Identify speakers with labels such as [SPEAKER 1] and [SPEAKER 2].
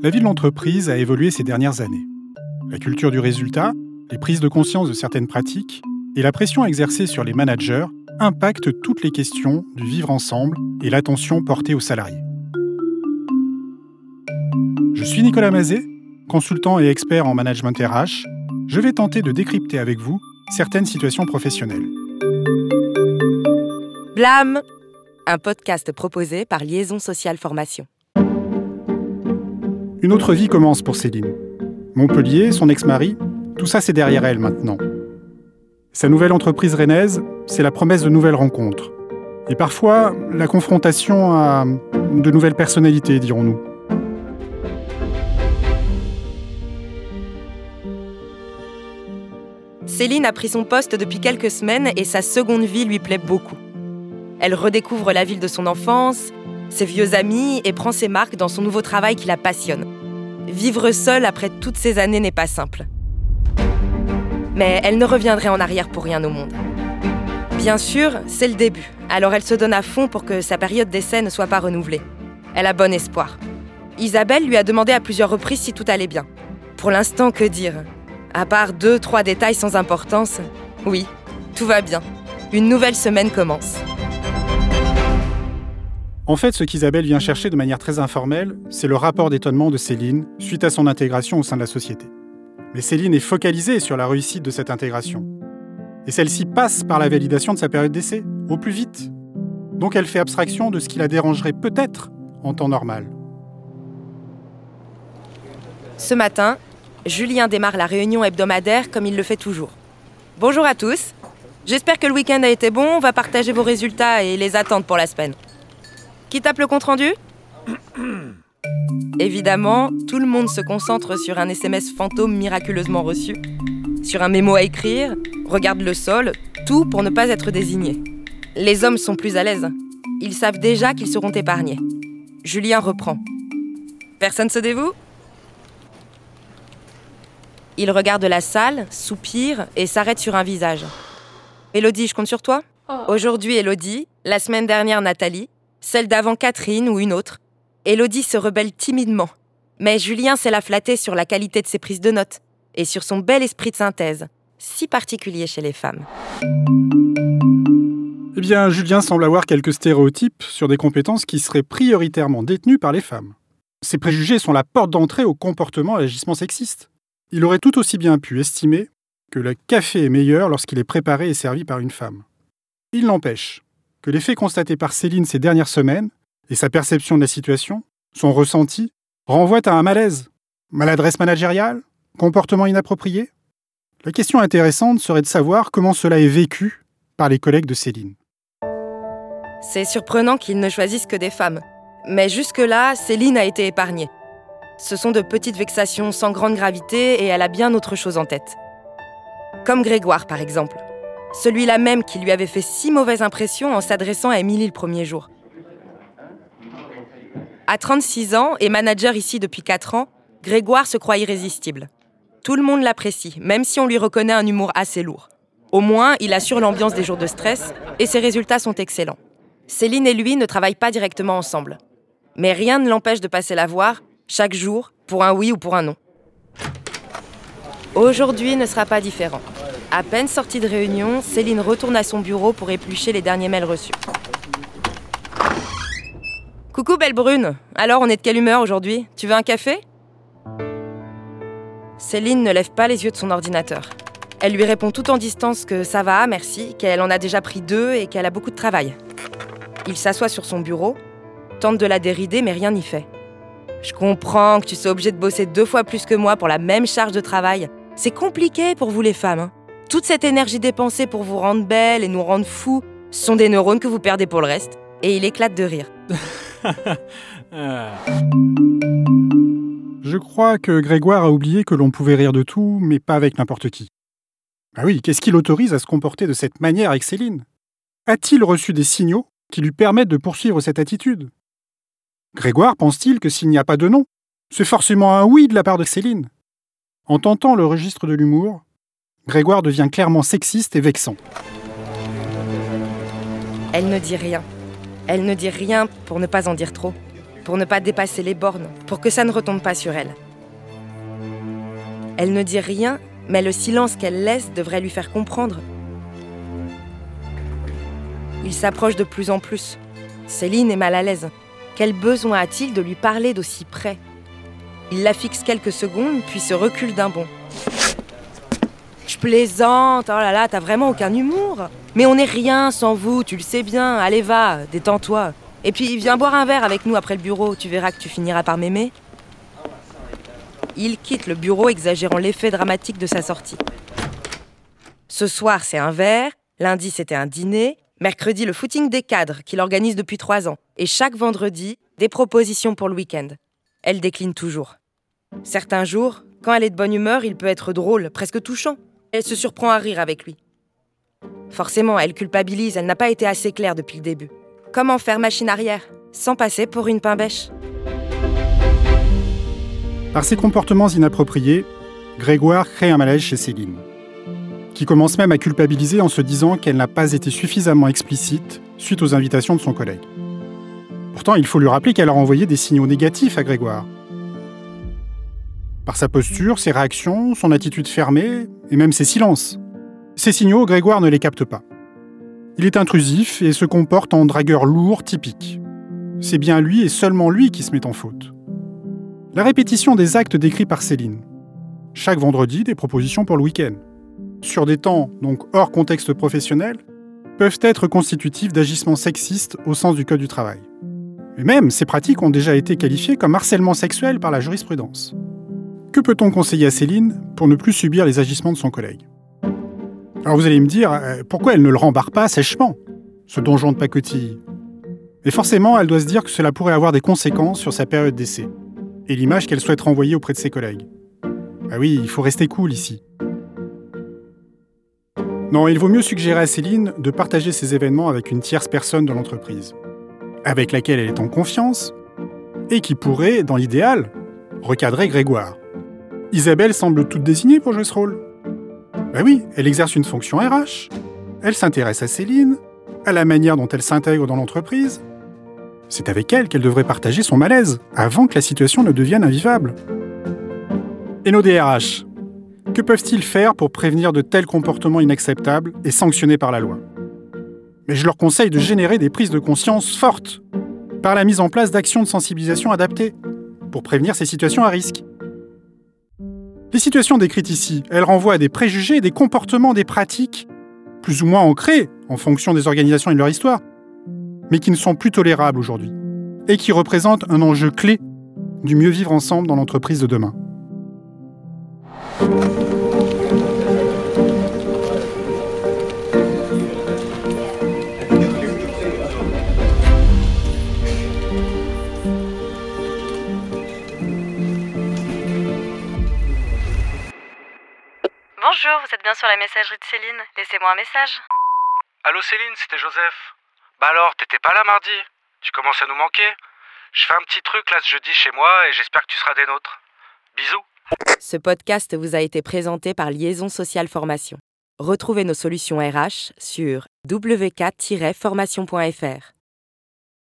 [SPEAKER 1] La vie de l'entreprise a évolué ces dernières années. La culture du résultat, les prises de conscience de certaines pratiques et la pression exercée sur les managers impactent toutes les questions du vivre ensemble et l'attention portée aux salariés. Je suis Nicolas Mazet, consultant et expert en management RH. Je vais tenter de décrypter avec vous certaines situations professionnelles.
[SPEAKER 2] Blâme Un podcast proposé par Liaison Sociale Formation.
[SPEAKER 1] Une autre vie commence pour Céline. Montpellier, son ex-mari, tout ça c'est derrière elle maintenant. Sa nouvelle entreprise rennaise, c'est la promesse de nouvelles rencontres. Et parfois, la confrontation à de nouvelles personnalités, dirons-nous.
[SPEAKER 2] Céline a pris son poste depuis quelques semaines et sa seconde vie lui plaît beaucoup. Elle redécouvre la ville de son enfance, ses vieux amis et prend ses marques dans son nouveau travail qui la passionne. Vivre seule après toutes ces années n'est pas simple. Mais elle ne reviendrait en arrière pour rien au monde. Bien sûr, c'est le début, alors elle se donne à fond pour que sa période d'essai ne soit pas renouvelée. Elle a bon espoir. Isabelle lui a demandé à plusieurs reprises si tout allait bien. Pour l'instant, que dire? À part deux, trois détails sans importance, oui, tout va bien. Une nouvelle semaine commence.
[SPEAKER 1] En fait, ce qu'Isabelle vient chercher de manière très informelle, c'est le rapport d'étonnement de Céline suite à son intégration au sein de la société. Mais Céline est focalisée sur la réussite de cette intégration. Et celle-ci passe par la validation de sa période d'essai, au plus vite. Donc elle fait abstraction de ce qui la dérangerait peut-être en temps normal.
[SPEAKER 2] Ce matin, Julien démarre la réunion hebdomadaire comme il le fait toujours. Bonjour à tous. J'espère que le week-end a été bon. On va partager vos résultats et les attentes pour la semaine. Qui tape le compte-rendu Évidemment, tout le monde se concentre sur un SMS fantôme miraculeusement reçu, sur un mémo à écrire, regarde le sol, tout pour ne pas être désigné. Les hommes sont plus à l'aise. Ils savent déjà qu'ils seront épargnés. Julien reprend. Personne se dévoue? Il regarde la salle, soupire et s'arrête sur un visage. Élodie, je compte sur toi? Aujourd'hui, Élodie, la semaine dernière, Nathalie, celle d'avant Catherine ou une autre. Élodie se rebelle timidement. Mais Julien sait la flatter sur la qualité de ses prises de notes et sur son bel esprit de synthèse, si particulier chez les femmes.
[SPEAKER 1] Eh bien, Julien semble avoir quelques stéréotypes sur des compétences qui seraient prioritairement détenues par les femmes. Ces préjugés sont la porte d'entrée au comportement et agissement sexiste. Il aurait tout aussi bien pu estimer que le café est meilleur lorsqu'il est préparé et servi par une femme. Il n'empêche que les faits constatés par Céline ces dernières semaines et sa perception de la situation, son ressenti, renvoient à un malaise. Maladresse managériale? Comportement inapproprié? La question intéressante serait de savoir comment cela est vécu par les collègues de Céline.
[SPEAKER 2] C'est surprenant qu'ils ne choisissent que des femmes. Mais jusque-là, Céline a été épargnée. Ce sont de petites vexations sans grande gravité et elle a bien autre chose en tête. Comme Grégoire, par exemple. Celui-là même qui lui avait fait si mauvaise impression en s'adressant à Émilie le premier jour. À 36 ans et manager ici depuis 4 ans, Grégoire se croit irrésistible. Tout le monde l'apprécie, même si on lui reconnaît un humour assez lourd. Au moins, il assure l'ambiance des jours de stress et ses résultats sont excellents. Céline et lui ne travaillent pas directement ensemble. Mais rien ne l'empêche de passer la voir, chaque jour, pour un oui ou pour un non. Aujourd'hui ne sera pas différent. À peine sortie de réunion, Céline retourne à son bureau pour éplucher les derniers mails reçus. Coucou belle brune, alors on est de quelle humeur aujourd'hui? Tu veux un café? Céline ne lève pas les yeux de son ordinateur. Elle lui répond tout en distance que ça va, merci, qu'elle en a déjà pris deux et qu'elle a beaucoup de travail. Il s'assoit sur son bureau, tente de la dérider mais rien n'y fait. Je comprends que tu sois obligé de bosser deux fois plus que moi pour la même charge de travail. C'est compliqué pour vous les femmes. Hein. Toute cette énergie dépensée pour vous rendre belle et nous rendre fous sont des neurones que vous perdez pour le reste. Et il éclate de rire.
[SPEAKER 1] Je crois que Grégoire a oublié que l'on pouvait rire de tout, mais pas avec n'importe qui. Ah oui, qu'est-ce qui l'autorise à se comporter de cette manière avec Céline? A-t-il reçu des signaux qui lui permettent de poursuivre cette attitude? Grégoire pense-t-il que s'il n'y a pas de non, c'est forcément un oui de la part de Céline? En tentant le registre de l'humour, Grégoire devient clairement sexiste et vexant.
[SPEAKER 2] Elle ne dit rien. Elle ne dit rien pour ne pas en dire trop. pour ne pas dépasser les bornes, pour que ça ne retombe pas sur elle. Elle ne dit rien, mais le silence qu'elle laisse devrait lui faire comprendre. Il s'approche de plus en plus. Céline est mal à l'aise. Quel besoin a-t-il de lui parler d'aussi près? Il la fixe quelques secondes, puis se recule d'un bond. Plaisante, oh là là, t'as vraiment aucun humour. Mais on n'est rien sans vous, tu le sais bien. Allez va, détends-toi. Et puis viens boire un verre avec nous après le bureau, tu verras que tu finiras par m'aimer. Il quitte le bureau exagérant l'effet dramatique de sa sortie. Ce soir, c'est un verre, lundi, c'était un dîner, mercredi, le footing des cadres qu'il organise depuis trois ans, et chaque vendredi, des propositions pour le week-end. Elle décline toujours. Certains jours, quand elle est de bonne humeur, il peut être drôle, presque touchant. Elle se surprend à rire avec lui. Forcément, elle culpabilise, elle n'a pas été assez claire depuis le début. Comment faire machine arrière, sans passer pour une pain bêche
[SPEAKER 1] par ses comportements inappropriés, Grégoire crée un malaise chez Céline, qui commence même à culpabiliser en se disant qu'elle n'a pas été suffisamment explicite suite aux invitations de son collègue. Pourtant, il faut lui rappeler qu'elle a envoyé des signaux négatifs à Grégoire. Par sa posture, ses réactions, son attitude fermée et même ses silences. Ces signaux, Grégoire ne les capte pas. Il est intrusif et se comporte en dragueur lourd typique. C'est bien lui et seulement lui qui se met en faute. La répétition des actes décrits par Céline. Chaque vendredi, des propositions pour le week-end. Sur des temps, donc hors contexte professionnel, peuvent être constitutifs d'agissements sexistes au sens du Code du travail. Et même, ces pratiques ont déjà été qualifiées comme harcèlement sexuel par la jurisprudence. Que peut-on conseiller à Céline pour ne plus subir les agissements de son collègue? Alors vous allez me dire, euh, pourquoi elle ne le rembarre pas sèchement, ce donjon de pacotille? Mais forcément, elle doit se dire que cela pourrait avoir des conséquences sur sa période d'essai et l'image qu'elle souhaite renvoyer auprès de ses collègues. Ah oui, il faut rester cool ici. Non, il vaut mieux suggérer à Céline de partager ces événements avec une tierce personne de l'entreprise, avec laquelle elle est en confiance, et qui pourrait, dans l'idéal, recadrer Grégoire. Isabelle semble toute désignée pour jouer ce rôle. Bah oui, elle exerce une fonction RH, elle s'intéresse à Céline, à la manière dont elle s'intègre dans l'entreprise, c'est avec elle qu'elle devrait partager son malaise, avant que la situation ne devienne invivable. Et nos DRH Que peuvent-ils faire pour prévenir de tels comportements inacceptables et sanctionnés par la loi? Mais je leur conseille de générer des prises de conscience fortes, par la mise en place d'actions de sensibilisation adaptées, pour prévenir ces situations à risque. Les situations décrites ici, elles renvoient à des préjugés, des comportements, des pratiques, plus ou moins ancrés en fonction des organisations et de leur histoire, mais qui ne sont plus tolérables aujourd'hui, et qui représentent un enjeu clé du mieux vivre ensemble dans l'entreprise de demain.
[SPEAKER 3] Bien sur la messagerie de Céline. Laissez-moi un message.
[SPEAKER 4] Allô Céline, c'était Joseph. Bah alors, t'étais pas là mardi Tu commences à nous manquer Je fais un petit truc là ce jeudi chez moi et j'espère que tu seras des nôtres. Bisous
[SPEAKER 2] Ce podcast vous a été présenté par Liaison Sociale Formation. Retrouvez nos solutions RH sur wk-formation.fr.